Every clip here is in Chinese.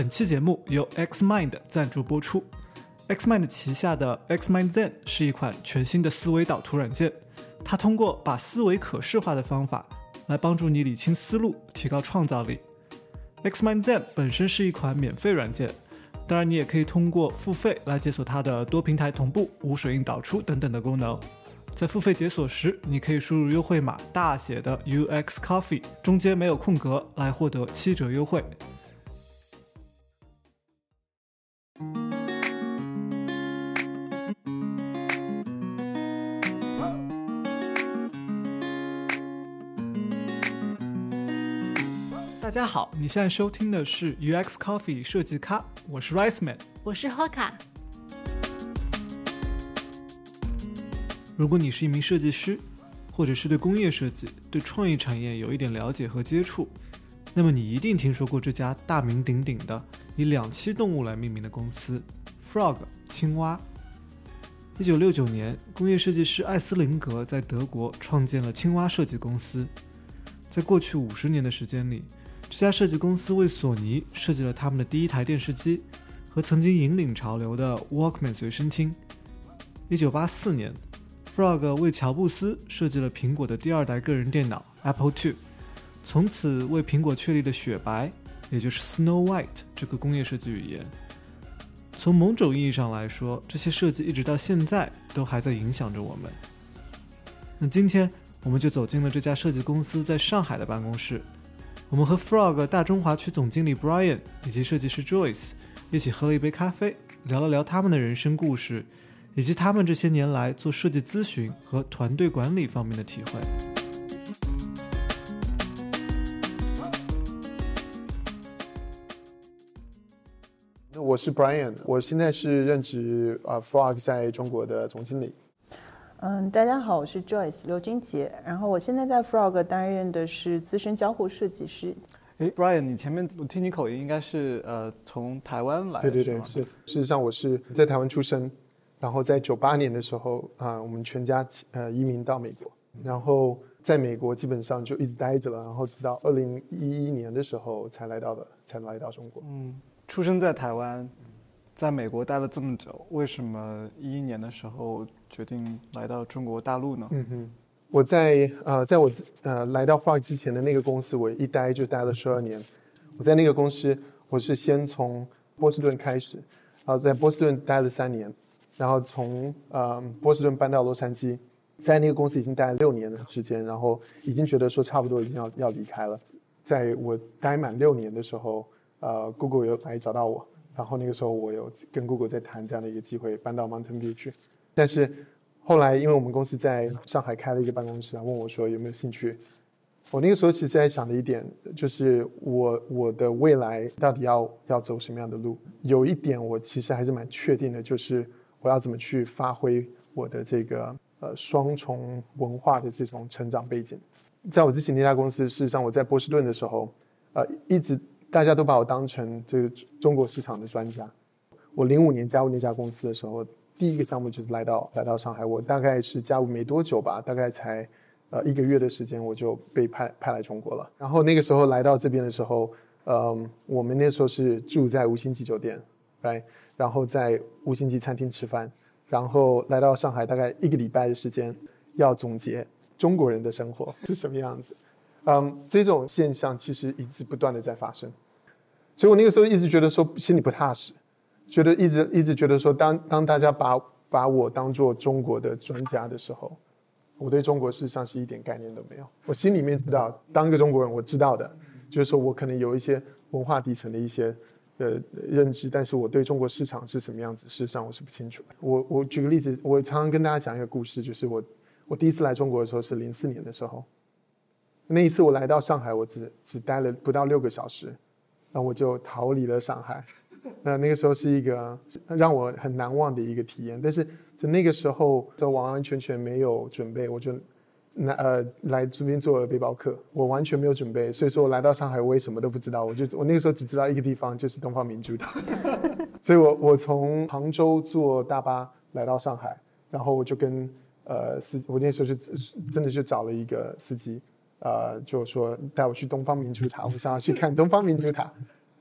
本期节目由 Xmind 赞助播出。Xmind 旗下的 Xmind Zen 是一款全新的思维导图软件，它通过把思维可视化的方法来帮助你理清思路，提高创造力。Xmind Zen 本身是一款免费软件，当然你也可以通过付费来解锁它的多平台同步、无水印导出等等的功能。在付费解锁时，你可以输入优惠码大写的 UX Coffee，中间没有空格，来获得七折优惠。家好，你现在收听的是 UX Coffee 设计咖，我是 Rice Man。我是 Hoka，如果你是一名设计师，或者是对工业设计、对创意产业有一点了解和接触，那么你一定听说过这家大名鼎鼎的以两栖动物来命名的公司 ——Frog 青蛙。一九六九年，工业设计师艾斯林格在德国创建了青蛙设计公司。在过去五十年的时间里，这家设计公司为索尼设计了他们的第一台电视机和曾经引领潮流的 Walkman 随身听。一九八四年，Frog 为乔布斯设计了苹果的第二代个人电脑 Apple II，从此为苹果确立了雪白，也就是 Snow White 这个工业设计语言。从某种意义上来说，这些设计一直到现在都还在影响着我们。那今天我们就走进了这家设计公司在上海的办公室，我们和 Frog 大中华区总经理 Brian 以及设计师 Joyce 一起喝了一杯咖啡，聊了聊他们的人生故事，以及他们这些年来做设计咨询和团队管理方面的体会。我是 Brian，我现在是任职呃 Frog 在中国的总经理。嗯，大家好，我是 Joyce 刘君杰，然后我现在在 Frog 担任的是资深交互设计师。哎 b r i a n 你前面我听你口音应该是呃从台湾来的，对对对，是。事实上我是在台湾出生，然后在九八年的时候啊、我们全家呃移民到美国，然后在美国基本上就一直待着了，然后直到二零一一年的时候才来到的，才来到中国。嗯出生在台湾，在美国待了这么久，为什么一一年的时候决定来到中国大陆呢？嗯哼，我在呃，在我呃来到 Frog 之前的那个公司，我一待就待了十二年。我在那个公司，我是先从波士顿开始，然后在波士顿待了三年，然后从呃波士顿搬到洛杉矶，在那个公司已经待了六年的时间，然后已经觉得说差不多已经要要离开了。在我待满六年的时候，呃，Google 有来找到我，然后那个时候我有跟 Google 在谈这样的一个机会，搬到 Mountain View 去。但是后来，因为我们公司在上海开了一个办公室，问我说有没有兴趣。我那个时候其实在想的一点就是我我的未来到底要要走什么样的路。有一点我其实还是蛮确定的，就是我要怎么去发挥我的这个呃双重文化的这种成长背景。在我之前那家公司，事实上我在波士顿的时候，呃，一直大家都把我当成这个中国市场的专家。我零五年加入那家公司的时候，第一个项目就是来到来到上海。我大概是加入没多久吧，大概才呃一个月的时间，我就被派派来中国了。然后那个时候来到这边的时候，嗯，我们那时候是住在五星级酒店来然后在五星级餐厅吃饭，然后来到上海大概一个礼拜的时间，要总结中国人的生活是什么样子。嗯，这种现象其实一直不断的在发生，所以我那个时候一直觉得说心里不踏实。觉得一直一直觉得说，当当大家把把我当做中国的专家的时候，我对中国事实上是一点概念都没有。我心里面知道，当个中国人，我知道的，就是说我可能有一些文化底层的一些呃认知，但是我对中国市场是什么样子，事实上我是不清楚。我我举个例子，我常常跟大家讲一个故事，就是我我第一次来中国的时候是零四年的时候，那一次我来到上海，我只只待了不到六个小时，然后我就逃离了上海。那那个时候是一个让我很难忘的一个体验，但是在那个时候就完完全全没有准备，我就那呃来这边做了背包客，我完全没有准备，所以说我来到上海我也什么都不知道，我就我那个时候只知道一个地方就是东方明珠。塔，所以我我从杭州坐大巴来到上海，然后我就跟呃司我那时候是真的就找了一个司机，呃就说带我去东方明珠塔，我想要去看东方明珠塔。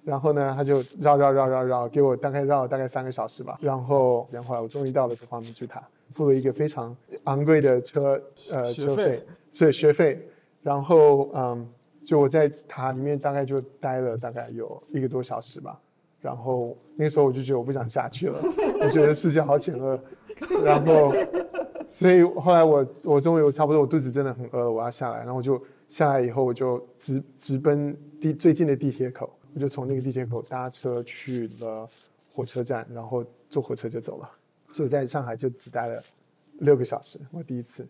然后呢，他就绕绕绕绕绕，给我大概绕了大概三个小时吧。然后，然后后来我终于到了这方面去塔，付了一个非常昂贵的车呃车费，对学费。然后嗯，就我在塔里面大概就待了大概有一个多小时吧。然后那个时候我就觉得我不想下去了，我觉得世界好险恶。然后，所以后来我我终于我差不多我肚子真的很饿了，我要下来。然后我就下来以后，我就直直奔地最近的地铁口，我就从那个地铁口搭车去了火车站，然后坐火车就走了。所以在上海就只待了六个小时，我第一次。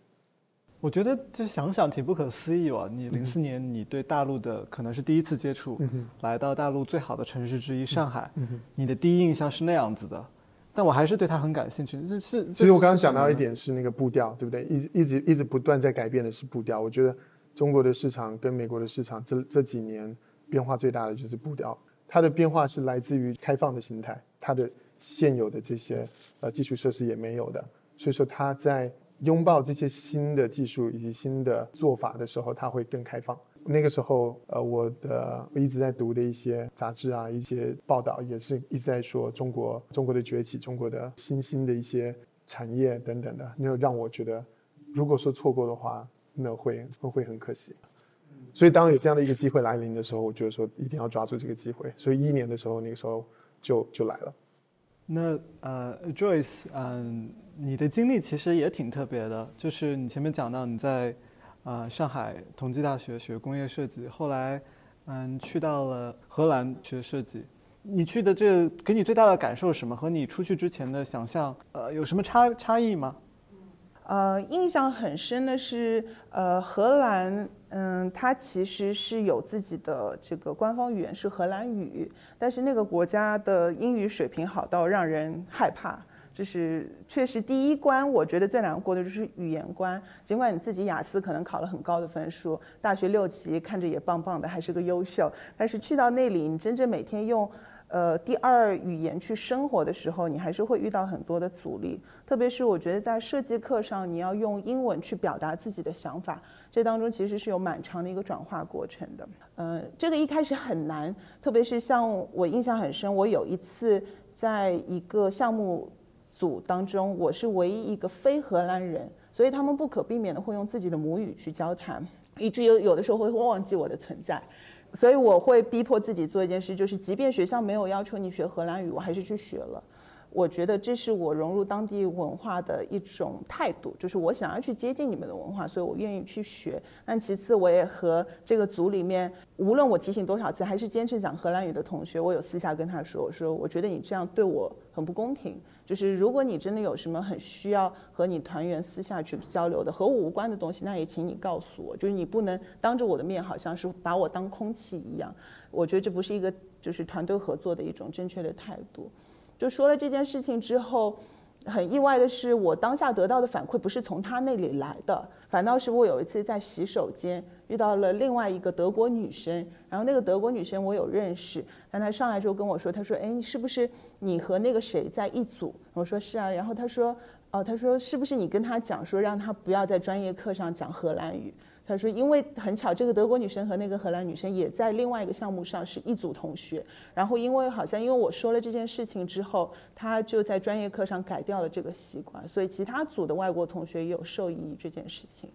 我觉得就想想挺不可思议哦。你零四年你对大陆的可能是第一次接触，来到大陆最好的城市之一上海，你的第一印象是那样子的。但我还是对他很感兴趣。这是其实我刚刚讲到一点是那个步调，对不对？一直一直一直不断在改变的是步调。我觉得中国的市场跟美国的市场这这几年变化最大的就是步调。它的变化是来自于开放的心态，它的现有的这些呃基础设施也没有的，所以说它在拥抱这些新的技术以及新的做法的时候，它会更开放。那个时候，呃，我的我一直在读的一些杂志啊，一些报道也是一直在说中国中国的崛起，中国的新兴的一些产业等等的，那让我觉得，如果说错过的话，那会会会很可惜。所以当有这样的一个机会来临的时候，我觉得说一定要抓住这个机会。所以一年的时候，那个时候就就来了。那呃，Joyce，嗯，你的经历其实也挺特别的，就是你前面讲到你在。啊，上海同济大学学工业设计，后来，嗯，去到了荷兰学设计。你去的这给你最大的感受是什么？和你出去之前的想象，呃，有什么差差异吗？呃，印象很深的是，呃，荷兰，嗯，它其实是有自己的这个官方语言是荷兰语，但是那个国家的英语水平好到让人害怕。就是确实第一关，我觉得最难过的就是语言关。尽管你自己雅思可能考了很高的分数，大学六级看着也棒棒的，还是个优秀，但是去到那里，你真正每天用呃第二语言去生活的时候，你还是会遇到很多的阻力。特别是我觉得在设计课上，你要用英文去表达自己的想法，这当中其实是有蛮长的一个转化过程的。呃，这个一开始很难，特别是像我印象很深，我有一次在一个项目。组当中，我是唯一一个非荷兰人，所以他们不可避免的会用自己的母语去交谈，以至于有的时候会忘记我的存在，所以我会逼迫自己做一件事，就是即便学校没有要求你学荷兰语，我还是去学了。我觉得这是我融入当地文化的一种态度，就是我想要去接近你们的文化，所以我愿意去学。但其次，我也和这个组里面，无论我提醒多少次，还是坚持讲荷兰语的同学，我有私下跟他说，我说我觉得你这样对我很不公平。就是如果你真的有什么很需要和你团员私下去交流的和我无关的东西，那也请你告诉我。就是你不能当着我的面，好像是把我当空气一样。我觉得这不是一个就是团队合作的一种正确的态度。就说了这件事情之后，很意外的是，我当下得到的反馈不是从他那里来的，反倒是我有一次在洗手间遇到了另外一个德国女生，然后那个德国女生我有认识，但她上来之后跟我说，她说：“哎，是不是你和那个谁在一组？”我说：“是啊。”然后她说：“哦，她说是不是你跟她讲说让她不要在专业课上讲荷兰语？”她说：“因为很巧，这个德国女生和那个荷兰女生也在另外一个项目上是一组同学。然后因为好像因为我说了这件事情之后，她就在专业课上改掉了这个习惯，所以其他组的外国同学也有受益于这件事情。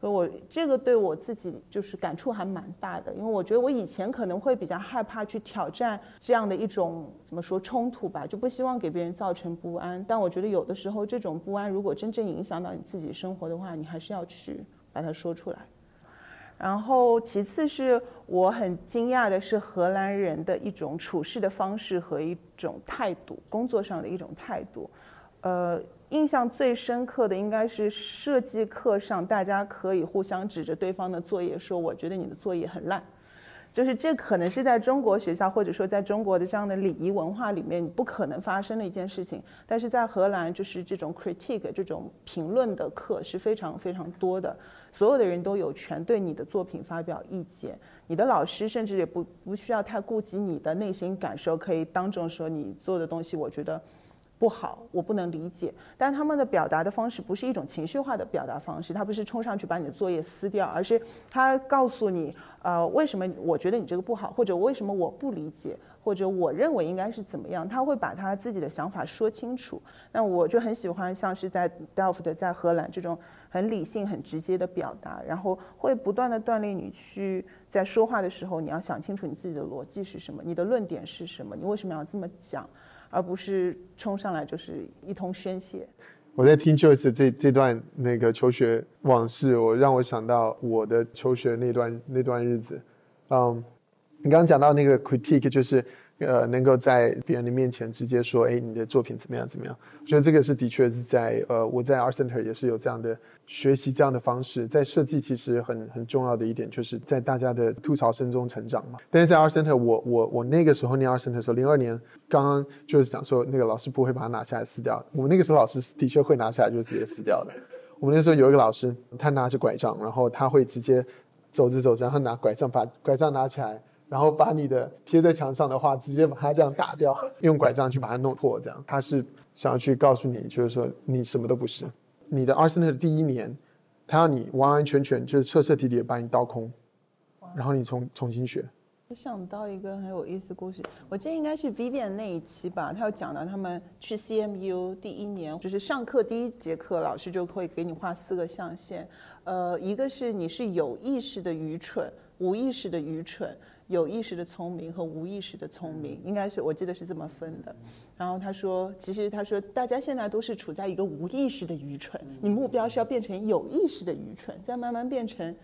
所以我这个对我自己就是感触还蛮大的，因为我觉得我以前可能会比较害怕去挑战这样的一种怎么说冲突吧，就不希望给别人造成不安。但我觉得有的时候这种不安如果真正影响到你自己生活的话，你还是要去。”把它说出来，然后其次是我很惊讶的是荷兰人的一种处事的方式和一种态度，工作上的一种态度。呃，印象最深刻的应该是设计课上，大家可以互相指着对方的作业说：“我觉得你的作业很烂。”就是这可能是在中国学校或者说在中国的这样的礼仪文化里面不可能发生的一件事情，但是在荷兰就是这种 critique 这种评论的课是非常非常多的，所有的人都有权对你的作品发表意见，你的老师甚至也不不需要太顾及你的内心感受，可以当众说你做的东西我觉得不好，我不能理解，但他们的表达的方式不是一种情绪化的表达方式，他不是冲上去把你的作业撕掉，而是他告诉你。呃，为什么我觉得你这个不好，或者为什么我不理解，或者我认为应该是怎么样，他会把他自己的想法说清楚。那我就很喜欢像是在 Delft 在荷兰这种很理性、很直接的表达，然后会不断的锻炼你去在说话的时候，你要想清楚你自己的逻辑是什么，你的论点是什么，你为什么要这么讲，而不是冲上来就是一通宣泄。我在听 Joyce 这这段那个求学往事，我让我想到我的求学那段那段日子。嗯，你刚刚讲到那个 critique，就是呃能够在别人的面前直接说，哎，你的作品怎么样怎么样？我觉得这个是的确是在呃我在 Art Center 也是有这样的学习这样的方式。在设计其实很很重要的一点，就是在大家的吐槽声中成长嘛。但是在 Art Center，我我我那个时候念 Art Center 的时候，零二年刚刚就是讲说那个老师不会把它拿下来撕掉。我们那个时候老师的确会拿下来就直接撕掉的。我们那时候有一个老师，他拿着拐杖，然后他会直接走着走着，然后拿拐杖把拐杖拿起来，然后把你的贴在墙上的话直接把它这样打掉，用拐杖去把它弄破。这样，他是想要去告诉你，就是说你什么都不是。你的 Art Center 的第一年，他要你完完全全就是彻彻底底的把你倒空，然后你重重新学。我想到一个很有意思的故事，我记得应该是 Vivian 那一期吧，他有讲到他们去 CMU 第一年，就是上课第一节课，老师就会给你画四个象限，呃，一个是你是有意识的愚蠢，无意识的愚蠢，有意识的聪明和无意识的聪明，应该是我记得是这么分的。然后他说，其实他说大家现在都是处在一个无意识的愚蠢，你目标是要变成有意识的愚蠢，再慢慢变成，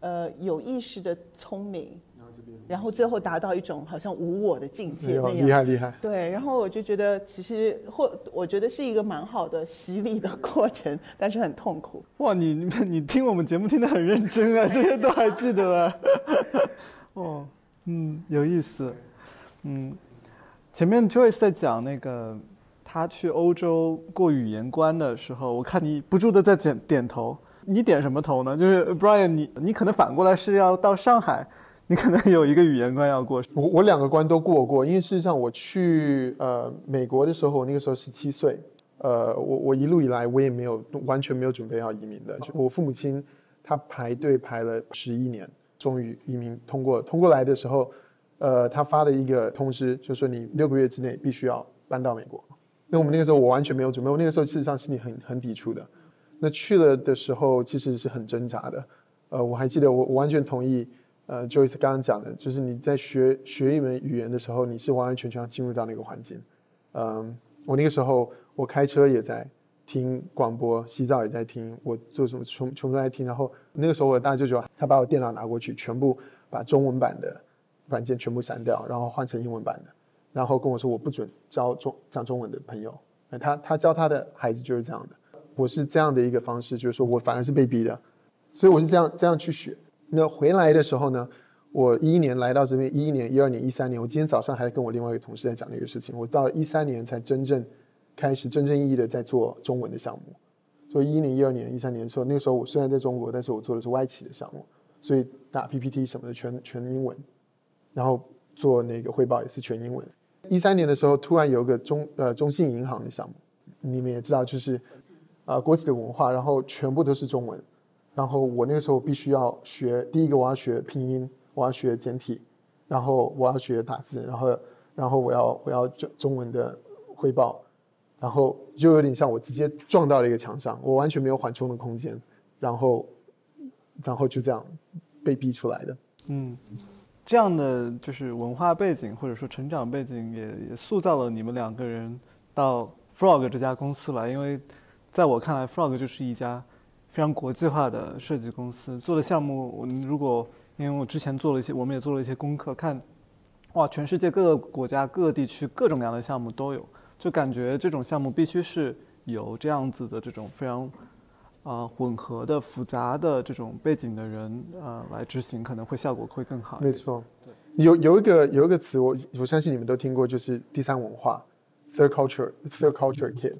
呃，有意识的聪明。然后最后达到一种好像无我的境界那样，厉害厉害。对，然后我就觉得其实或我觉得是一个蛮好的洗礼的过程，但是很痛苦。哇，你你听我们节目听得很认真啊，这些都还记得啊。哦，嗯，有意思。嗯，前面 Joyce 在讲那个他去欧洲过语言关的时候，我看你不住的在点点头。你点什么头呢？就是 Brian，你你可能反过来是要到上海。你可能有一个语言关要过，我我两个关都过过，因为事实上我去呃美国的时候，我那个时候十七岁，呃我我一路以来我也没有完全没有准备要移民的，我父母亲他排队排了十一年，终于移民通过，通过来的时候，呃他发了一个通知，就说你六个月之内必须要搬到美国，那我们那个时候我完全没有准备，我那个时候事实上心里很很抵触的，那去了的时候其实是很挣扎的，呃我还记得我我完全同意。呃，Joyce 刚刚讲的，就是你在学学一门语言的时候，你是完完全全要进入到那个环境。嗯，我那个时候我开车也在听广播，洗澡也在听，我做什么全全部都在听。然后那个时候我的大舅舅他把我电脑拿过去，全部把中文版的软件全部删掉，然后换成英文版的，然后跟我说我不准交中讲中文的朋友。他他教他的孩子就是这样的，我是这样的一个方式，就是说我反而是被逼的，所以我是这样这样去学。那回来的时候呢，我一一年来到这边，一一年、一二年、一三年，我今天早上还跟我另外一个同事在讲这个事情。我到一三年才真正开始真正意义的在做中文的项目。所以一零、一二年、一三年的时候，那个时候我虽然在中国，但是我做的是外企的项目，所以打 PPT 什么的全全英文，然后做那个汇报也是全英文。一三年的时候，突然有个中呃中信银行的项目，你们也知道，就是啊国企的文化，然后全部都是中文。然后我那个时候必须要学，第一个我要学拼音，我要学简体，然后我要学打字，然后然后我要我要中中文的汇报，然后就有点像我直接撞到了一个墙上，我完全没有缓冲的空间，然后然后就这样被逼出来的。嗯，这样的就是文化背景或者说成长背景也也塑造了你们两个人到 Frog 这家公司来，因为在我看来，Frog 就是一家。非常国际化的设计公司做的项目，如果因为我之前做了一些，我们也做了一些功课，看，哇，全世界各个国家、各个地区各种各样的项目都有，就感觉这种项目必须是由这样子的这种非常啊混合的、复杂的这种背景的人啊来执行，可能会效果会更好。没错，有有一个有一个词，我我相信你们都听过，就是第三文化，third culture，third culture kid。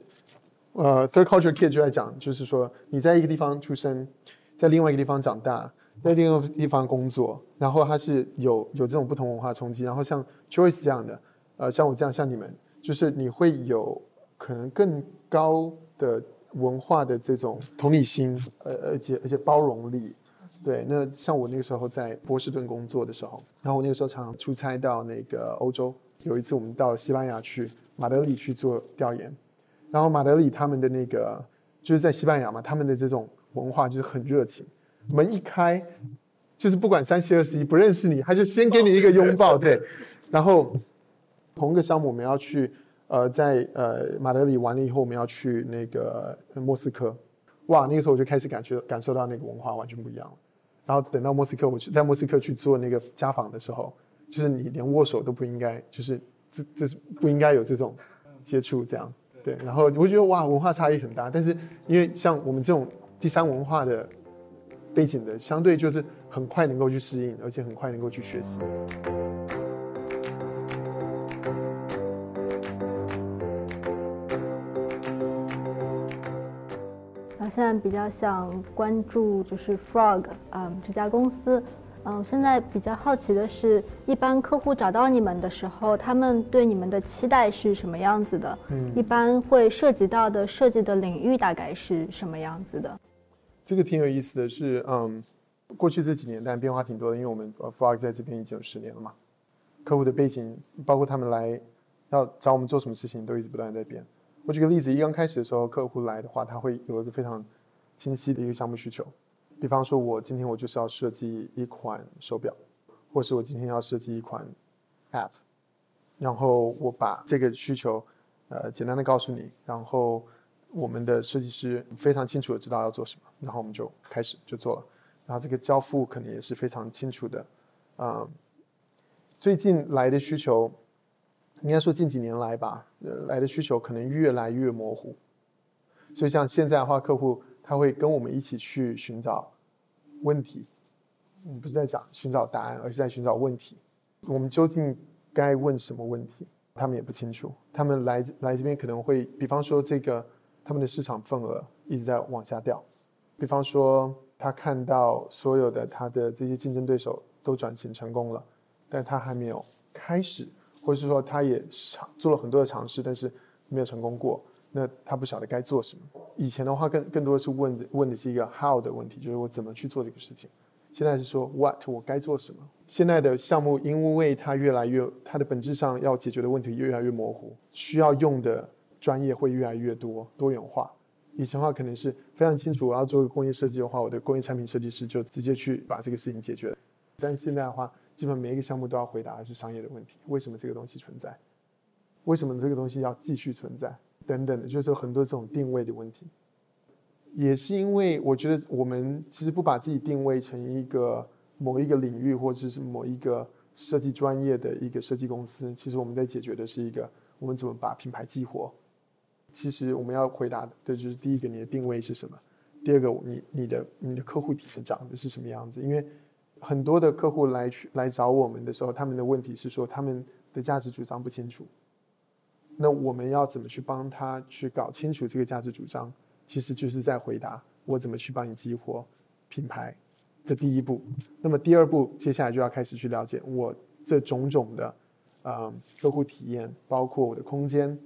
呃，third culture kid 就在讲，就是说你在一个地方出生，在另外一个地方长大，在另外一个地方工作，然后他是有有这种不同文化冲击，然后像 Joyce 这样的，呃，像我这样，像你们，就是你会有可能更高的文化的这种同理心，呃，而且而且包容力，对。那像我那个时候在波士顿工作的时候，然后我那个时候常常出差到那个欧洲。有一次我们到西班牙去马德里去做调研，然后马德里他们的那个就是在西班牙嘛，他们的这种文化就是很热情，门一开就是不管三七二十一，不认识你他就先给你一个拥抱，对，然后同一个项目我们要去呃在呃马德里完了以后我们要去那个莫斯科，哇，那个时候我就开始感觉感受到那个文化完全不一样了。然后等到莫斯科，我去在莫斯科去做那个家访的时候，就是你连握手都不应该，就是这这是不应该有这种接触，这样对。然后我觉得哇，文化差异很大，但是因为像我们这种第三文化的背景的，相对就是很快能够去适应，而且很快能够去学习。现在比较想关注就是 Frog，嗯，这家公司，嗯，现在比较好奇的是，一般客户找到你们的时候，他们对你们的期待是什么样子的？嗯，一般会涉及到的设计的领域大概是什么样子的？这个挺有意思的是，嗯，过去这几年但变化挺多的，因为我们 Frog 在这边已经有十年了嘛，客户的背景，包括他们来要找我们做什么事情，都一直不断在变。我举个例子，一刚开始的时候，客户来的话，他会有一个非常清晰的一个项目需求。比方说，我今天我就是要设计一款手表，或是我今天要设计一款 App，然后我把这个需求，呃，简单的告诉你，然后我们的设计师非常清楚的知道要做什么，然后我们就开始就做了，然后这个交付可能也是非常清楚的。啊，最近来的需求。应该说近几年来吧，来的需求可能越来越模糊，所以像现在的话，客户他会跟我们一起去寻找问题，不是在讲寻找答案，而是在寻找问题。我们究竟该问什么问题？他们也不清楚。他们来来这边可能会，比方说这个他们的市场份额一直在往下掉，比方说他看到所有的他的这些竞争对手都转型成功了，但他还没有开始。或者是说，他也尝做了很多的尝试，但是没有成功过。那他不晓得该做什么。以前的话，更更多的是问问的是一个 how 的问题，就是我怎么去做这个事情。现在是说 what 我该做什么。现在的项目，因为它越来越，它的本质上要解决的问题越来越模糊，需要用的专业会越来越多，多元化。以前的话，可能是非常清楚，我要做个工业设计的话，我的工业产品设计师就直接去把这个事情解决了。但现在的话，基本每一个项目都要回答的是商业的问题：为什么这个东西存在？为什么这个东西要继续存在？等等的，就是很多这种定位的问题。也是因为我觉得我们其实不把自己定位成一个某一个领域或者是某一个设计专业的一个设计公司，其实我们在解决的是一个我们怎么把品牌激活。其实我们要回答的就是第一个，你的定位是什么？第二个，你你的你的客户体长的是什么样子？因为很多的客户来去来找我们的时候，他们的问题是说他们的价值主张不清楚。那我们要怎么去帮他去搞清楚这个价值主张？其实就是在回答我怎么去帮你激活品牌的第一步。那么第二步，接下来就要开始去了解我这种种的啊客户体验，包括我的空间。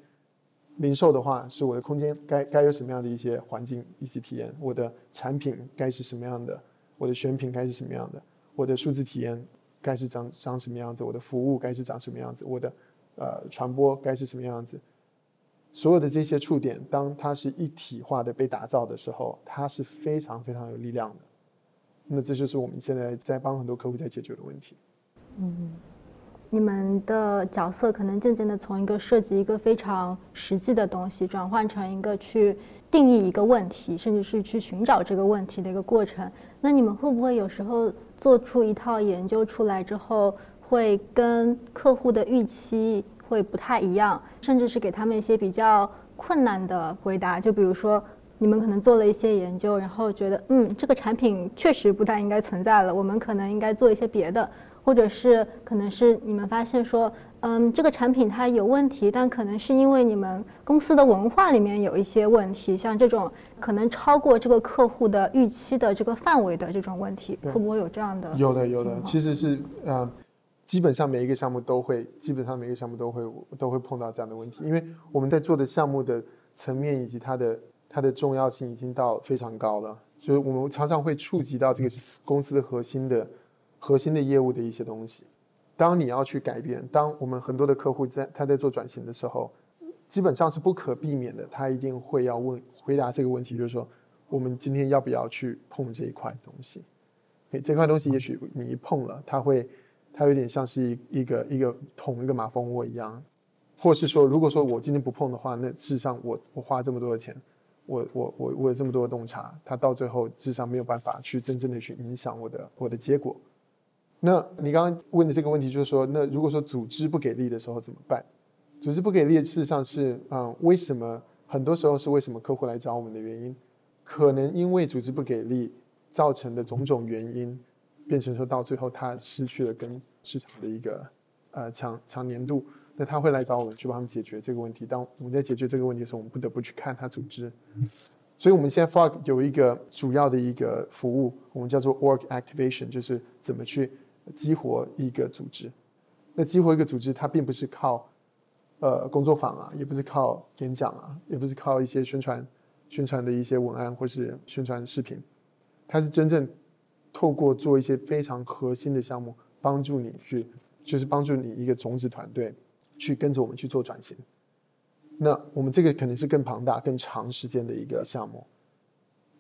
零售的话，是我的空间该该有什么样的一些环境以及体验？我的产品该是什么样的？我的选品该是什么样的？我的数字体验该是长长什么样子？我的服务该是长什么样子？我的呃传播该是什么样子？所有的这些触点，当它是一体化的被打造的时候，它是非常非常有力量的。那这就是我们现在在帮很多客户在解决的问题。嗯。你们的角色可能渐渐的从一个涉及一个非常实际的东西，转换成一个去定义一个问题，甚至是去寻找这个问题的一个过程。那你们会不会有时候做出一套研究出来之后，会跟客户的预期会不太一样，甚至是给他们一些比较困难的回答？就比如说，你们可能做了一些研究，然后觉得，嗯，这个产品确实不太应该存在了，我们可能应该做一些别的。或者是可能是你们发现说，嗯，这个产品它有问题，但可能是因为你们公司的文化里面有一些问题，像这种可能超过这个客户的预期的这个范围的这种问题，会不会有这样的？有的，有的，其实是呃，基本上每一个项目都会，基本上每一个项目都会都会碰到这样的问题，因为我们在做的项目的层面以及它的它的重要性已经到非常高了，所以我们常常会触及到这个公司的核心的。核心的业务的一些东西，当你要去改变，当我们很多的客户在他在做转型的时候，基本上是不可避免的，他一定会要问回答这个问题，就是说，我们今天要不要去碰这一块东西？哎，这块东西也许你一碰了，它会，它有点像是一一个一个捅一个马蜂窝一样，或是说，如果说我今天不碰的话，那事实上我我花这么多的钱，我我我我有这么多的洞察，他到最后事实上没有办法去真正的去影响我的我的结果。那你刚刚问的这个问题就是说，那如果说组织不给力的时候怎么办？组织不给力，事实上是啊，为什么很多时候是为什么客户来找我们的原因？可能因为组织不给力造成的种种原因，变成说到最后他失去了跟市场的一个呃强强粘度，那他会来找我们去帮他们解决这个问题。当我们在解决这个问题的时候，我们不得不去看他组织。所以我们现在 Fog 有一个主要的一个服务，我们叫做 Org Activation，就是怎么去。激活一个组织，那激活一个组织，它并不是靠，呃，工作坊啊，也不是靠演讲啊，也不是靠一些宣传、宣传的一些文案或是宣传视频，它是真正透过做一些非常核心的项目，帮助你去，就是帮助你一个种子团队去跟着我们去做转型。那我们这个肯定是更庞大、更长时间的一个项目。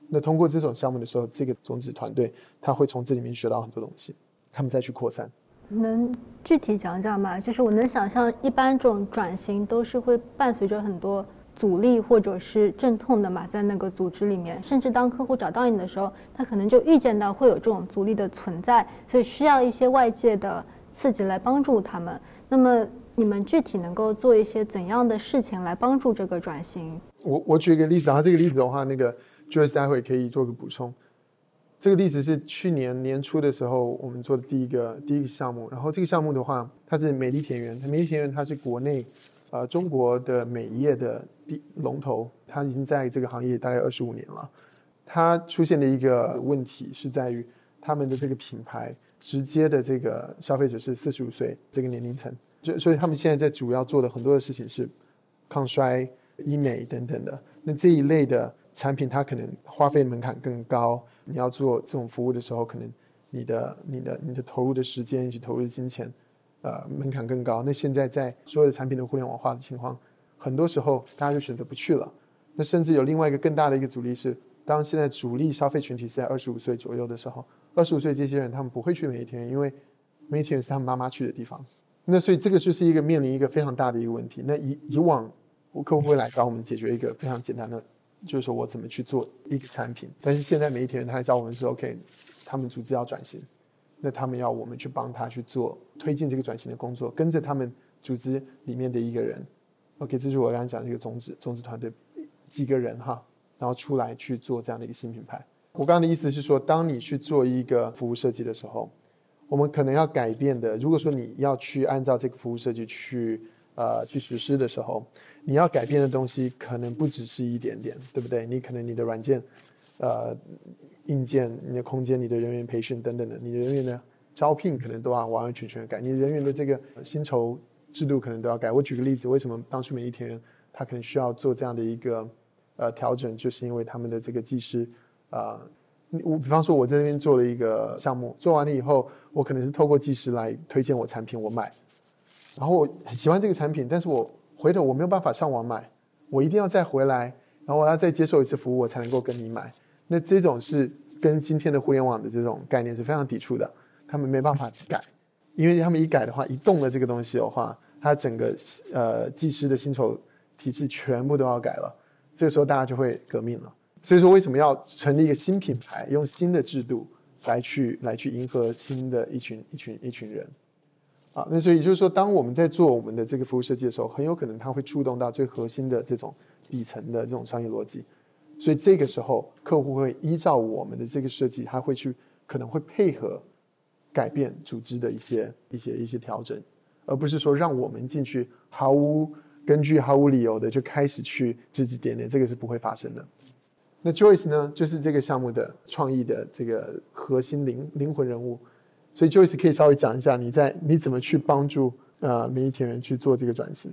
那通过这种项目的时候，这个种子团队他会从这里面学到很多东西。他们再去扩散，能具体讲讲吗？就是我能想象，一般这种转型都是会伴随着很多阻力或者是阵痛的嘛，在那个组织里面，甚至当客户找到你的时候，他可能就预见到会有这种阻力的存在，所以需要一些外界的刺激来帮助他们。那么你们具体能够做一些怎样的事情来帮助这个转型？我我举一个例子，啊这个例子的话，那个 Joyce 待会可以做个补充。这个例子是去年年初的时候我们做的第一个第一个项目，然后这个项目的话，它是美丽田园。美丽田园它是国内，呃，中国的美业的第龙头，它已经在这个行业大概二十五年了。它出现的一个问题是在于他们的这个品牌直接的这个消费者是四十五岁这个年龄层，就所以他们现在在主要做的很多的事情是抗衰、医美等等的。那这一类的产品，它可能花费门槛更高。你要做这种服务的时候，可能你的、你的、你的投入的时间以及投入的金钱，呃，门槛更高。那现在在所有的产品的互联网化的情况，很多时候大家就选择不去了。那甚至有另外一个更大的一个阻力是，当现在主力消费群体是在二十五岁左右的时候，二十五岁这些人他们不会去美田，因为美田是他们妈妈去的地方。那所以这个就是一个面临一个非常大的一个问题。那以以往客户会来找我们解决一个非常简单的。就是说我怎么去做一个产品，但是现在每一天他还找我们说，OK，他们组织要转型，那他们要我们去帮他去做推进这个转型的工作，跟着他们组织里面的一个人，OK，这是我刚刚讲的一个种子种子团队几个人哈，然后出来去做这样的一个新品牌。我刚刚的意思是说，当你去做一个服务设计的时候，我们可能要改变的，如果说你要去按照这个服务设计去呃去实施的时候。你要改变的东西可能不只是一点点，对不对？你可能你的软件、呃硬件、你的空间、你的人员培训等等的，你的人员的招聘可能都要完完全全改。你人员的这个薪酬制度可能都要改。我举个例子，为什么当初美一天他可能需要做这样的一个呃调整，就是因为他们的这个技师啊，我比方说我在那边做了一个项目，做完了以后，我可能是透过技师来推荐我产品，我买，然后我喜欢这个产品，但是我回头我没有办法上网买，我一定要再回来，然后我要再接受一次服务，我才能够跟你买。那这种是跟今天的互联网的这种概念是非常抵触的，他们没办法改，因为他们一改的话，一动了这个东西的话，它整个呃技师的薪酬体制全部都要改了，这个时候大家就会革命了。所以说，为什么要成立一个新品牌，用新的制度来去来去迎合新的一群一群一群人？啊，那所以就是说，当我们在做我们的这个服务设计的时候，很有可能它会触动到最核心的这种底层的这种商业逻辑，所以这个时候客户会依照我们的这个设计，他会去可能会配合改变组织的一些一些一些调整，而不是说让我们进去毫无根据、毫无理由的就开始去指指点点，这个是不会发生的。那 Joyce 呢，就是这个项目的创意的这个核心灵灵魂人物。所以，Joyce 可以稍微讲一下，你在你怎么去帮助呃美丽田园去做这个转型？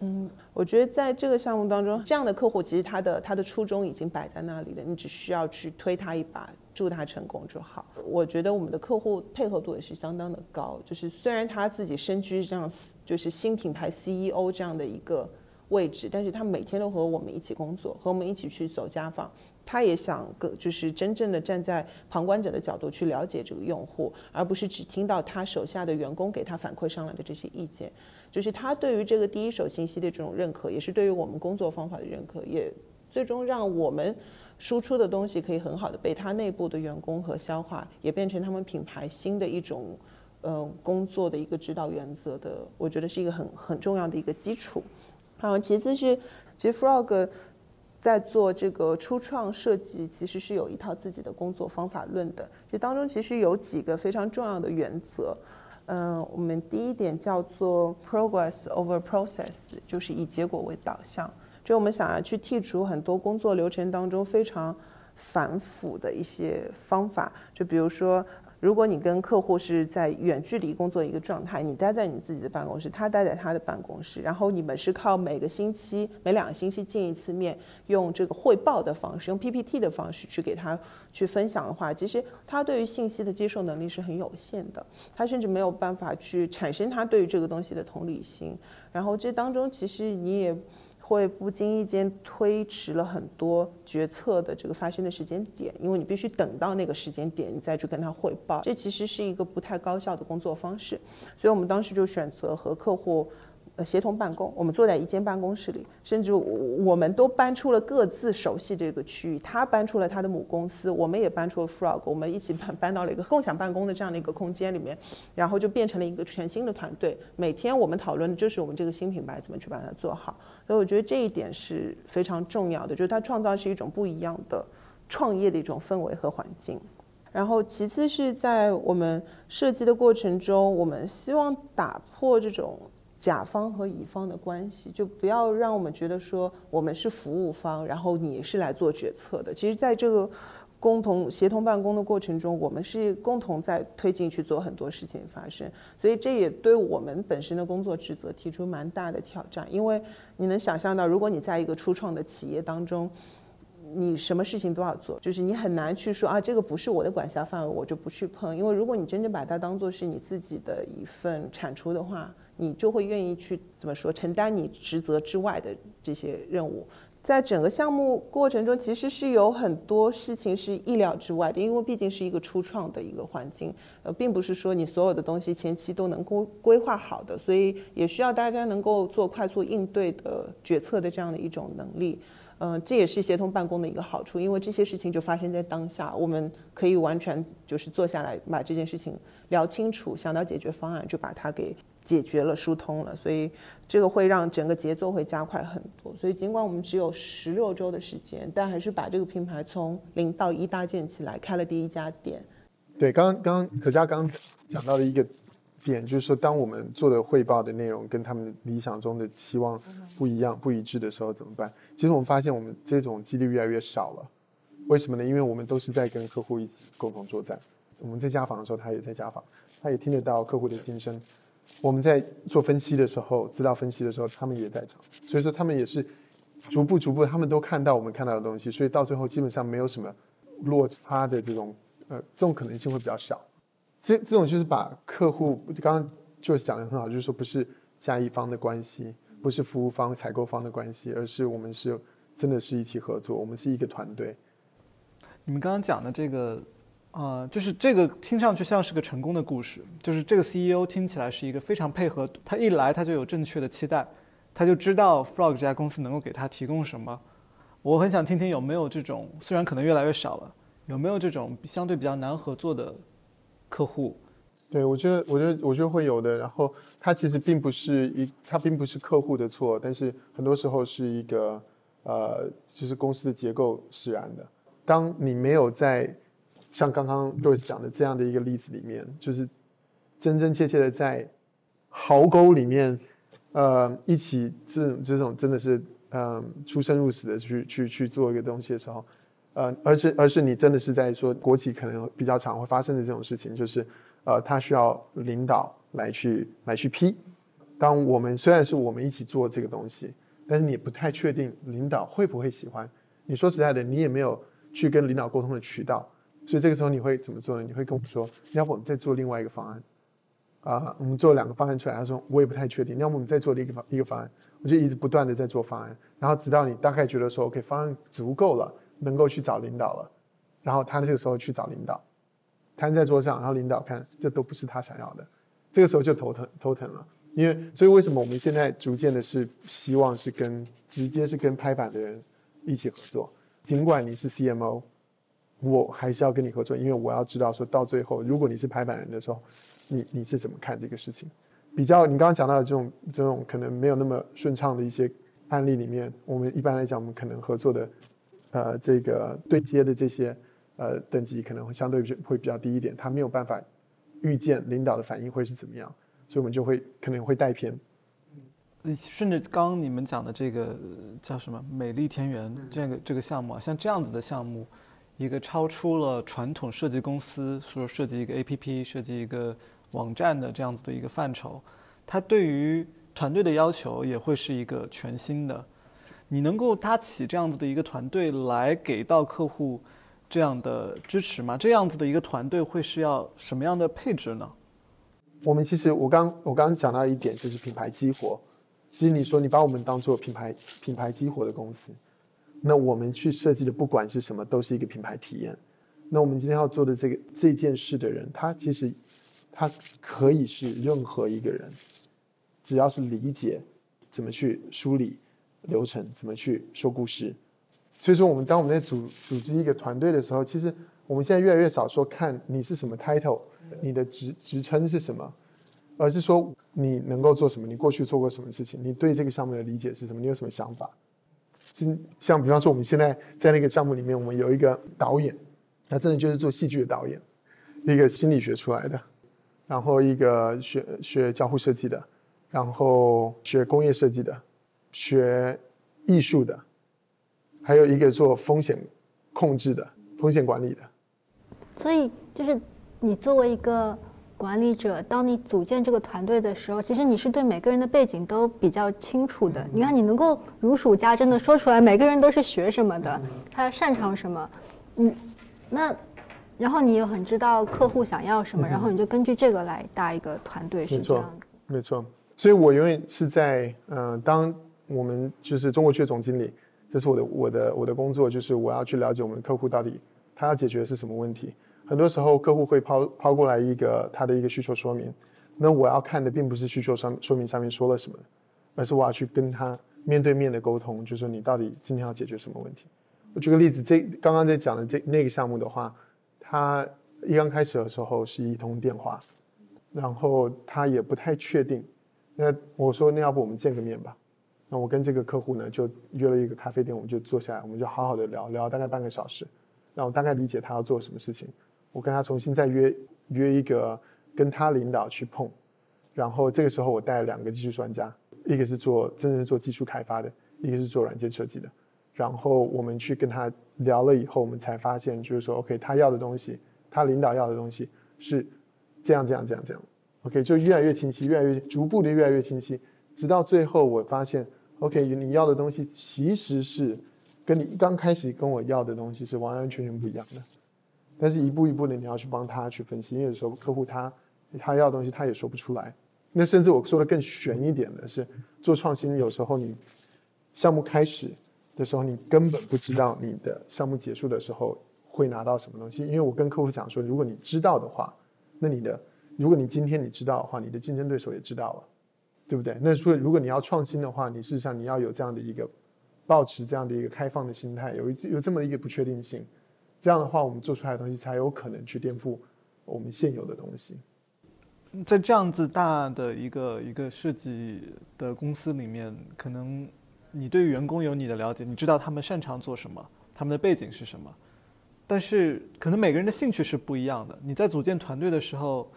嗯，我觉得在这个项目当中，这样的客户其实他的他的初衷已经摆在那里了，你只需要去推他一把。祝他成功就好。我觉得我们的客户配合度也是相当的高，就是虽然他自己身居这样就是新品牌 CEO 这样的一个位置，但是他每天都和我们一起工作，和我们一起去走家访。他也想个就是真正的站在旁观者的角度去了解这个用户，而不是只听到他手下的员工给他反馈上来的这些意见。就是他对于这个第一手信息的这种认可，也是对于我们工作方法的认可，也最终让我们输出的东西可以很好的被他内部的员工和消化，也变成他们品牌新的一种呃工作的一个指导原则的，我觉得是一个很很重要的一个基础。然后其次是，其实 Frog。在做这个初创设计，其实是有一套自己的工作方法论的。这当中其实有几个非常重要的原则。嗯，我们第一点叫做 progress over process，就是以结果为导向。就我们想要去剔除很多工作流程当中非常繁复的一些方法，就比如说。如果你跟客户是在远距离工作一个状态，你待在你自己的办公室，他待在他的办公室，然后你们是靠每个星期、每两个星期见一次面，用这个汇报的方式，用 PPT 的方式去给他去分享的话，其实他对于信息的接受能力是很有限的，他甚至没有办法去产生他对于这个东西的同理心。然后这当中其实你也。会不经意间推迟了很多决策的这个发生的时间点，因为你必须等到那个时间点，你再去跟他汇报，这其实是一个不太高效的工作方式，所以我们当时就选择和客户。呃，协同办公，我们坐在一间办公室里，甚至我们都搬出了各自熟悉这个区域。他搬出了他的母公司，我们也搬出了 Frog，我们一起搬搬到了一个共享办公的这样的一个空间里面，然后就变成了一个全新的团队。每天我们讨论的就是我们这个新品牌怎么去把它做好。所以我觉得这一点是非常重要的，就是它创造是一种不一样的创业的一种氛围和环境。然后其次是在我们设计的过程中，我们希望打破这种。甲方和乙方的关系，就不要让我们觉得说我们是服务方，然后你是来做决策的。其实，在这个共同协同办公的过程中，我们是共同在推进去做很多事情发生。所以，这也对我们本身的工作职责提出蛮大的挑战。因为你能想象到，如果你在一个初创的企业当中，你什么事情都要做，就是你很难去说啊，这个不是我的管辖范围，我就不去碰。因为如果你真正把它当做是你自己的一份产出的话，你就会愿意去怎么说承担你职责之外的这些任务，在整个项目过程中，其实是有很多事情是意料之外的，因为毕竟是一个初创的一个环境，呃，并不是说你所有的东西前期都能规规划好的，所以也需要大家能够做快速应对的决策的这样的一种能力，嗯，这也是协同办公的一个好处，因为这些事情就发生在当下，我们可以完全就是坐下来把这件事情聊清楚，想到解决方案就把它给。解决了，疏通了，所以这个会让整个节奏会加快很多。所以尽管我们只有十六周的时间，但还是把这个品牌从零到一搭建起来，开了第一家店。对，刚刚刚可嘉刚讲到的一个点，就是说，当我们做的汇报的内容跟他们理想中的期望不一样、不一致的时候，怎么办？其实我们发现，我们这种几率越来越少了。为什么呢？因为我们都是在跟客户一起共同作战。我们在家访的时候，他也在家访，他也听得到客户的心声。我们在做分析的时候，资料分析的时候，他们也在场，所以说他们也是逐步逐步，他们都看到我们看到的东西，所以到最后基本上没有什么落差的这种呃这种可能性会比较小。这这种就是把客户刚刚就讲的很好，就是说不是加一方的关系，不是服务方、采购方的关系，而是我们是真的是一起合作，我们是一个团队。你们刚刚讲的这个。啊，就是这个听上去像是个成功的故事，就是这个 CEO 听起来是一个非常配合，他一来他就有正确的期待，他就知道 Frog 这家公司能够给他提供什么。我很想听听有没有这种，虽然可能越来越少了，有没有这种相对比较难合作的客户？对，我觉得，我觉得，我觉得会有的。然后他其实并不是一，他并不是客户的错，但是很多时候是一个呃，就是公司的结构使然的。当你没有在像刚刚 Joyce 讲的这样的一个例子里面，就是真真切切的在壕沟里面，呃，一起这这种真的是嗯出生入死的去去去做一个东西的时候，呃，而是而是你真的是在说国企可能比较常会发生的这种事情，就是呃，他需要领导来去来去批。当我们虽然是我们一起做这个东西，但是你不太确定领导会不会喜欢。你说实在的，你也没有去跟领导沟通的渠道。所以这个时候你会怎么做呢？你会跟我说，要不我们再做另外一个方案？啊，我们做两个方案出来，他说我也不太确定，要不我们再做一个方一个方案，我就一直不断的在做方案，然后直到你大概觉得说 OK 方案足够了，能够去找领导了，然后他这个时候去找领导，摊在桌上，然后领导看这都不是他想要的，这个时候就头疼头疼了，因为所以为什么我们现在逐渐的是希望是跟直接是跟拍板的人一起合作，尽管你是 CMO。我还是要跟你合作，因为我要知道说到最后，如果你是排版人的时候，你你是怎么看这个事情？比较你刚刚讲到的这种这种可能没有那么顺畅的一些案例里面，我们一般来讲，我们可能合作的呃这个对接的这些呃等级可能会相对会比较低一点，他没有办法预见领导的反应会是怎么样，所以我们就会可能会带偏。顺着刚你们讲的这个叫什么“美丽田园”这个这个项目啊，像这样子的项目。一个超出了传统设计公司说设计一个 APP、设计一个网站的这样子的一个范畴，它对于团队的要求也会是一个全新的。你能够搭起这样子的一个团队来给到客户这样的支持吗？这样子的一个团队会是要什么样的配置呢？我们其实我刚我刚刚讲到一点就是品牌激活，其实你说你把我们当做品牌品牌激活的公司。那我们去设计的不管是什么，都是一个品牌体验。那我们今天要做的这个这件事的人，他其实他可以是任何一个人，只要是理解怎么去梳理流程，怎么去说故事。所以说，我们当我们在组组织一个团队的时候，其实我们现在越来越少说看你是什么 title，你的职职称是什么，而是说你能够做什么，你过去做过什么事情，你对这个项目的理解是什么，你有什么想法。像比方说，我们现在在那个项目里面，我们有一个导演，他真的就是做戏剧的导演，一个心理学出来的，然后一个学学交互设计的，然后学工业设计的，学艺术的，还有一个做风险控制的、风险管理的。所以，就是你作为一个。管理者，当你组建这个团队的时候，其实你是对每个人的背景都比较清楚的。你看，你能够如数家珍的说出来，每个人都是学什么的，他擅长什么，嗯，那，然后你又很知道客户想要什么，然后你就根据这个来搭一个团队，是这样子。没错，所以我永远是在，嗯，当我们就是中国区的总经理，这是我的我的我的工作，就是我要去了解我们的客户到底他要解决的是什么问题。很多时候，客户会抛抛过来一个他的一个需求说明，那我要看的并不是需求上说明上面说了什么，而是我要去跟他面对面的沟通，就是说你到底今天要解决什么问题。我举个例子，这刚刚在讲的这那个项目的话，他一刚开始的时候是一通电话，然后他也不太确定，那我说那要不我们见个面吧，那我跟这个客户呢就约了一个咖啡店，我们就坐下来，我们就好好的聊聊大概半个小时，让我大概理解他要做什么事情。我跟他重新再约约一个跟他领导去碰，然后这个时候我带了两个技术专家，一个是做真正做技术开发的，一个是做软件设计的，然后我们去跟他聊了以后，我们才发现就是说，OK，他要的东西，他领导要的东西是这样这样这样这样，OK，就越来越清晰，越来越逐步的越来越清晰，直到最后我发现，OK，你要的东西其实是跟你刚开始跟我要的东西是完完全全不一样的。但是一步一步的，你要去帮他去分析，因为有时候客户他他要东西他也说不出来。那甚至我说的更玄一点的是，做创新有时候你项目开始的时候，你根本不知道你的项目结束的时候会拿到什么东西。因为我跟客户讲说，如果你知道的话，那你的如果你今天你知道的话，你的竞争对手也知道了，对不对？那所以如果你要创新的话，你事实上你要有这样的一个保持这样的一个开放的心态，有有这么一个不确定性。这样的话，我们做出来的东西才有可能去颠覆我们现有的东西。在这样子大的一个一个设计的公司里面，可能你对员工有你的了解，你知道他们擅长做什么，他们的背景是什么。但是，可能每个人的兴趣是不一样的。你在组建团队的时候，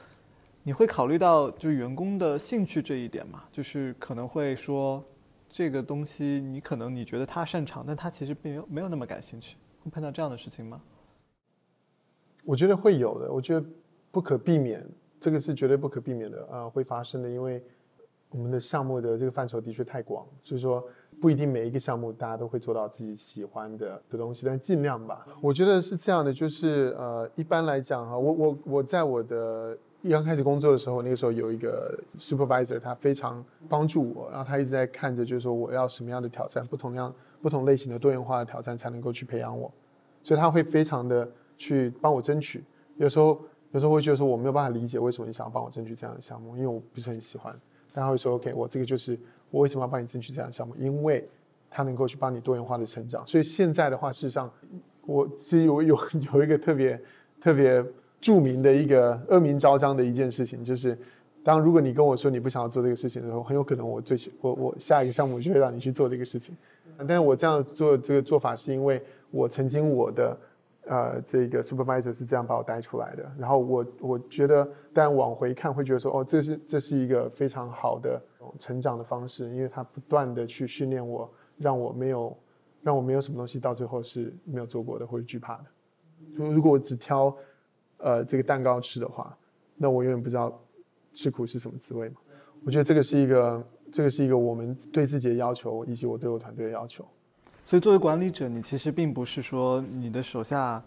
你会考虑到就员工的兴趣这一点嘛？就是可能会说，这个东西你可能你觉得他擅长，但他其实并没有没有那么感兴趣。会碰到这样的事情吗？我觉得会有的，我觉得不可避免，这个是绝对不可避免的啊，会发生的。因为我们的项目的这个范畴的确太广，所以说不一定每一个项目大家都会做到自己喜欢的的东西，但尽量吧。我觉得是这样的，就是呃，一般来讲哈，我我我在我的刚开始工作的时候，那个时候有一个 supervisor，他非常帮助我，然后他一直在看着，就是说我要什么样的挑战，不同样不同类型的多元化的挑战才能够去培养我，所以他会非常的去帮我争取。有时候有时候会觉得说我没有办法理解为什么你想要帮我争取这样的项目，因为我不是很喜欢。但他会说 OK，我这个就是我为什么要帮你争取这样的项目，因为他能够去帮你多元化的成长。所以现在的话，事实上我其实有有 有一个特别特别著名的一个恶名昭彰的一件事情，就是当如果你跟我说你不想要做这个事情的时候，很有可能我最我我下一个项目就会让你去做这个事情。但是我这样做这个做法是因为我曾经我的。呃，这个 supervisor 是这样把我带出来的。然后我我觉得，但往回看会觉得说，哦，这是这是一个非常好的成长的方式，因为他不断的去训练我，让我没有让我没有什么东西到最后是没有做过的或者惧怕的。如果我只挑呃这个蛋糕吃的话，那我永远不知道吃苦是什么滋味嘛。我觉得这个是一个这个是一个我们对自己的要求，以及我对我团队的要求。所以，作为管理者，你其实并不是说你的手下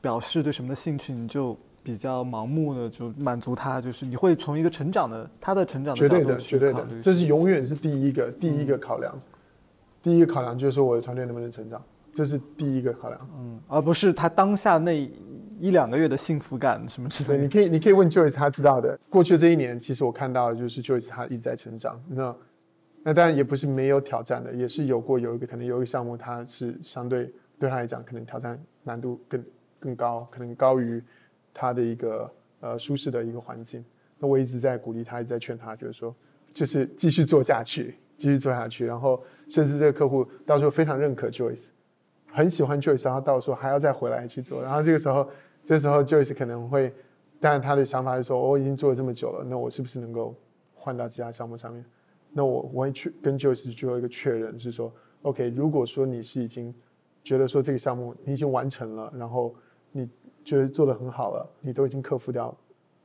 表示对什么的兴趣，你就比较盲目的就满足他。就是你会从一个成长的他的成长的绝对的，绝对的，这是永远是第一个第一个考量。第一个考量就是说我的团队能不能成长，这是第一个考量。嗯，而不是他当下那一两个月的幸福感什么之类的。你可以你可以问 Joyce，他知道的。过去这一年，其实我看到就是 Joyce 他一直在成长。那那当然也不是没有挑战的，也是有过有一个可能有一个项目，它是相对对他来讲可能挑战难度更更高，可能高于他的一个呃舒适的一个环境。那我一直在鼓励他，一直在劝他，就是说，就是继续做下去，继续做下去。然后甚至这个客户到时候非常认可 Joyce，很喜欢 Joyce，然后到时候还要再回来去做。然后这个时候，这时候 Joyce 可能会，当然他的想法是说，我已经做了这么久了，那我是不是能够换到其他项目上面？那我我会去跟 Joyce 做一个确认，是说，OK，如果说你是已经觉得说这个项目你已经完成了，然后你觉得做的很好了，你都已经克服掉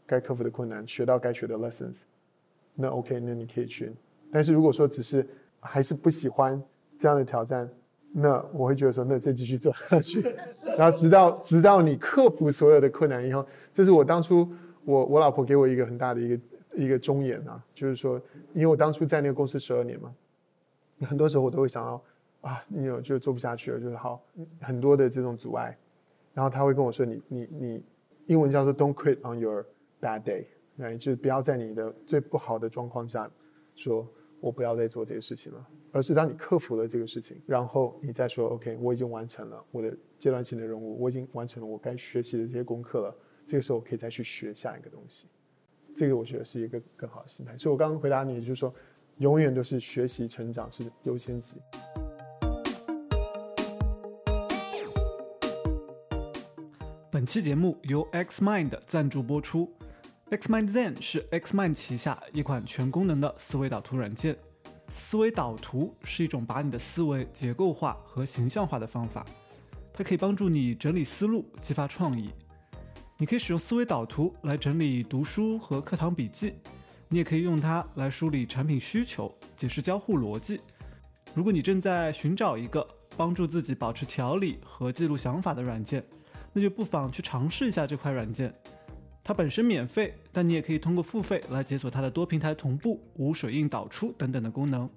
该克服的困难，学到该学的 lessons，那 OK，那你可以去。但是如果说只是还是不喜欢这样的挑战，那我会觉得说，那再继续做下去，然后直到直到你克服所有的困难以后，这是我当初我我老婆给我一个很大的一个。一个忠言啊，就是说，因为我当初在那个公司十二年嘛，很多时候我都会想到啊，你有就做不下去了，就是好很多的这种阻碍，然后他会跟我说，你你你，英文叫做 Don't quit on your bad day，对，就是不要在你的最不好的状况下说我不要再做这些事情了，而是当你克服了这个事情，然后你再说 OK，我已经完成了我的阶段性的任务，我已经完成了我该学习的这些功课了，这个时候我可以再去学下一个东西。这个我觉得是一个更好的心态，所以我刚刚回答你，就是说，永远都是学习成长是优先级。本期节目由 XMind 赞助播出，XMind Zen 是 XMind 旗下一款全功能的思维导图软件。思维导图是一种把你的思维结构化和形象化的方法，它可以帮助你整理思路，激发创意。你可以使用思维导图来整理读书和课堂笔记，你也可以用它来梳理产品需求、解释交互逻辑。如果你正在寻找一个帮助自己保持条理和记录想法的软件，那就不妨去尝试一下这款软件。它本身免费，但你也可以通过付费来解锁它的多平台同步、无水印导出等等的功能。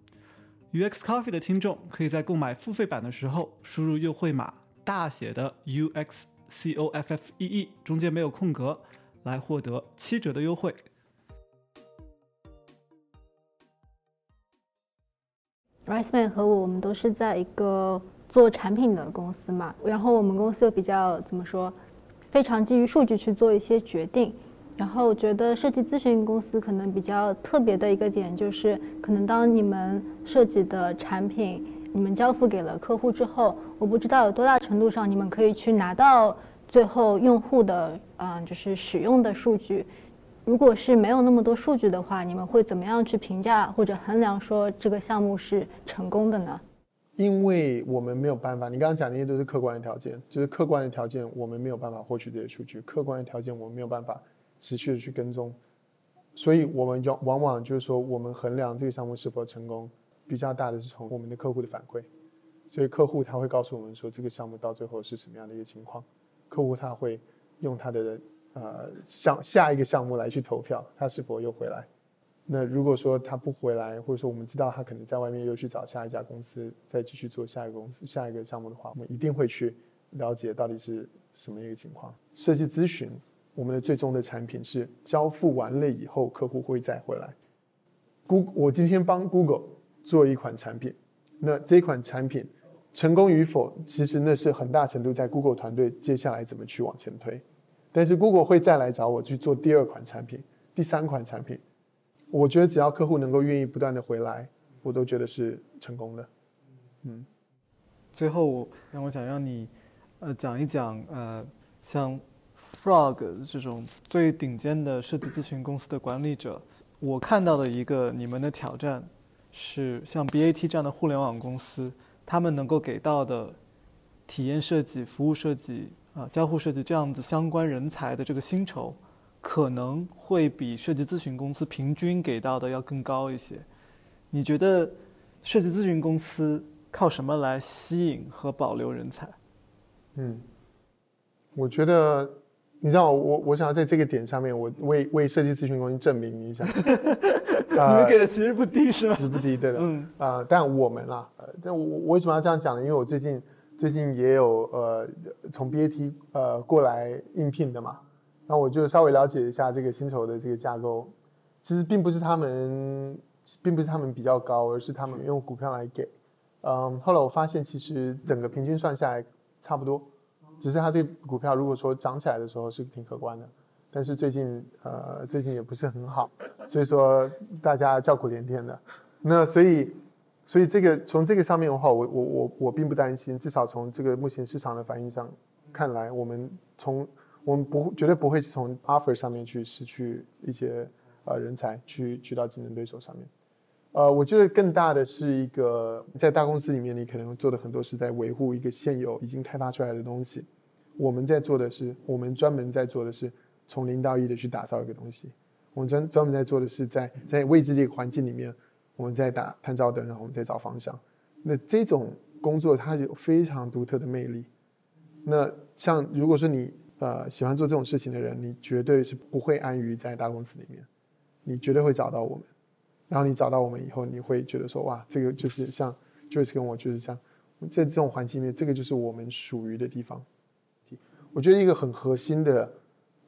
UX Coffee 的听众可以在购买付费版的时候输入优惠码大写的 UX。C O F F E E 中间没有空格，来获得七折的优惠。Riceman 和我，我们都是在一个做产品的公司嘛，然后我们公司又比较怎么说，非常基于数据去做一些决定。然后我觉得设计咨询公司可能比较特别的一个点就是，可能当你们设计的产品。你们交付给了客户之后，我不知道有多大程度上你们可以去拿到最后用户的，嗯，就是使用的数据。如果是没有那么多数据的话，你们会怎么样去评价或者衡量说这个项目是成功的呢？因为我们没有办法，你刚刚讲那些都是客观的条件，就是客观的条件我们没有办法获取这些数据，客观的条件我们没有办法持续的去跟踪，所以我们要往往就是说我们衡量这个项目是否成功。比较大的是从我们的客户的反馈，所以客户他会告诉我们说这个项目到最后是什么样的一个情况，客户他会用他的呃项下一个项目来去投票，他是否又回来。那如果说他不回来，或者说我们知道他可能在外面又去找下一家公司，再继续做下一个公司下一个项目的话，我们一定会去了解到底是什么一个情况。设计咨询，我们的最终的产品是交付完了以后，客户会再回来。Google，我今天帮 Google 做一款产品，那这款产品成功与否，其实那是很大程度在 Google 团队接下来怎么去往前推。但是 Google 会再来找我去做第二款产品、第三款产品。我觉得只要客户能够愿意不断的回来，我都觉得是成功的。嗯，最后让我想让你，呃，讲一讲呃，像 Frog 这种最顶尖的设计咨询公司的管理者，我看到的一个你们的挑战是，像 BAT 这样的互联网公司，他们能够给到的体验设计、服务设计啊、交互设计这样子相关人才的这个薪酬。可能会比设计咨询公司平均给到的要更高一些。你觉得设计咨询公司靠什么来吸引和保留人才？嗯，我觉得，你知道，我我想要在这个点上面，我为为设计咨询公司证明一下。你们给的其实不低是吗？其实不低，对的。嗯啊，但我们啊，但我我为什么要这样讲呢？因为我最近最近也有呃从 BAT 呃过来应聘的嘛。那我就稍微了解一下这个薪酬的这个架构，其实并不是他们，并不是他们比较高，而是他们用股票来给。嗯，后来我发现其实整个平均算下来差不多，只是它这股票如果说涨起来的时候是挺可观的，但是最近呃最近也不是很好，所以说大家叫苦连天的。那所以所以这个从这个上面的话，我我我我并不担心，至少从这个目前市场的反应上看来，我们从我们不绝对不会是从 offer 上面去失去一些呃人才，去去到竞争对手上面。呃，我觉得更大的是一个在大公司里面，你可能做的很多是在维护一个现有已经开发出来的东西。我们在做的是，我们专门在做的是从零到一的去打造一个东西。我们专专门在做的是在在未知的一个环境里面，我们在打探照灯，然后我们在找方向。那这种工作它有非常独特的魅力。那像如果说你呃，喜欢做这种事情的人，你绝对是不会安于在大公司里面，你绝对会找到我们。然后你找到我们以后，你会觉得说，哇，这个就是像 Joyce 跟我就是像在这种环境里面，这个就是我们属于的地方。我觉得一个很核心的、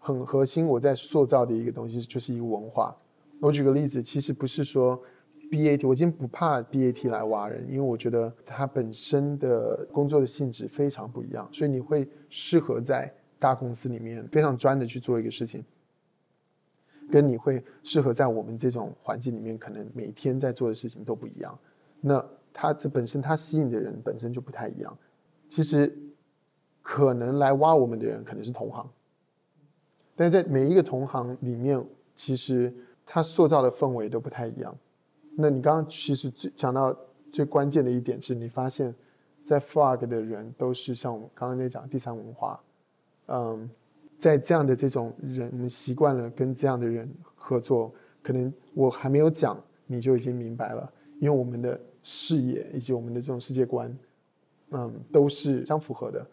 很核心我在塑造的一个东西，就是一个文化。我举个例子，其实不是说 BAT，我今天不怕 BAT 来挖人，因为我觉得它本身的工作的性质非常不一样，所以你会适合在。大公司里面非常专的去做一个事情，跟你会适合在我们这种环境里面，可能每天在做的事情都不一样。那他这本身他吸引的人本身就不太一样。其实可能来挖我们的人可能是同行，但是在每一个同行里面，其实他塑造的氛围都不太一样。那你刚刚其实最讲到最关键的一点是你发现，在 Frog 的人都是像我们刚刚那讲第三文化。嗯，在这样的这种人，我们习惯了跟这样的人合作，可能我还没有讲，你就已经明白了，因为我们的视野以及我们的这种世界观，嗯，都是相符合的。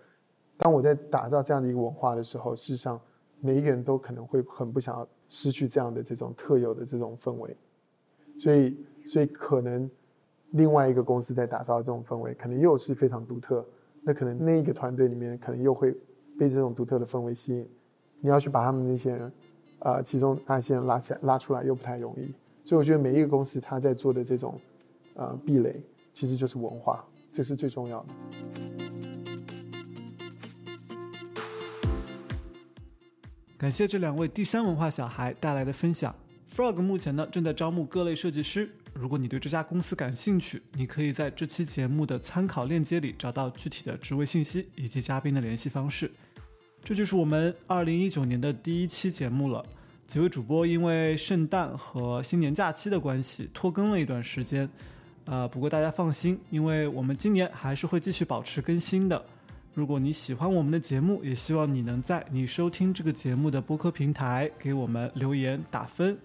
当我在打造这样的一个文化的时候，事实上每一个人都可能会很不想要失去这样的这种特有的这种氛围，所以，所以可能另外一个公司在打造这种氛围，可能又是非常独特，那可能那一个团队里面可能又会。被这种独特的氛围吸引，你要去把他们那些人，呃，其中那些人拉起来、拉出来又不太容易。所以我觉得每一个公司他在做的这种，呃，壁垒其实就是文化，这是最重要的。感谢这两位第三文化小孩带来的分享。Frog 目前呢正在招募各类设计师。如果你对这家公司感兴趣，你可以在这期节目的参考链接里找到具体的职位信息以及嘉宾的联系方式。这就是我们二零一九年的第一期节目了。几位主播因为圣诞和新年假期的关系拖更了一段时间，呃，不过大家放心，因为我们今年还是会继续保持更新的。如果你喜欢我们的节目，也希望你能在你收听这个节目的播客平台给我们留言打分，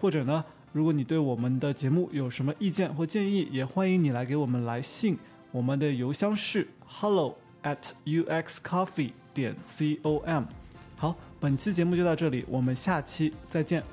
或者呢。如果你对我们的节目有什么意见或建议，也欢迎你来给我们来信，我们的邮箱是 hello at uxcoffee 点 com。好，本期节目就到这里，我们下期再见。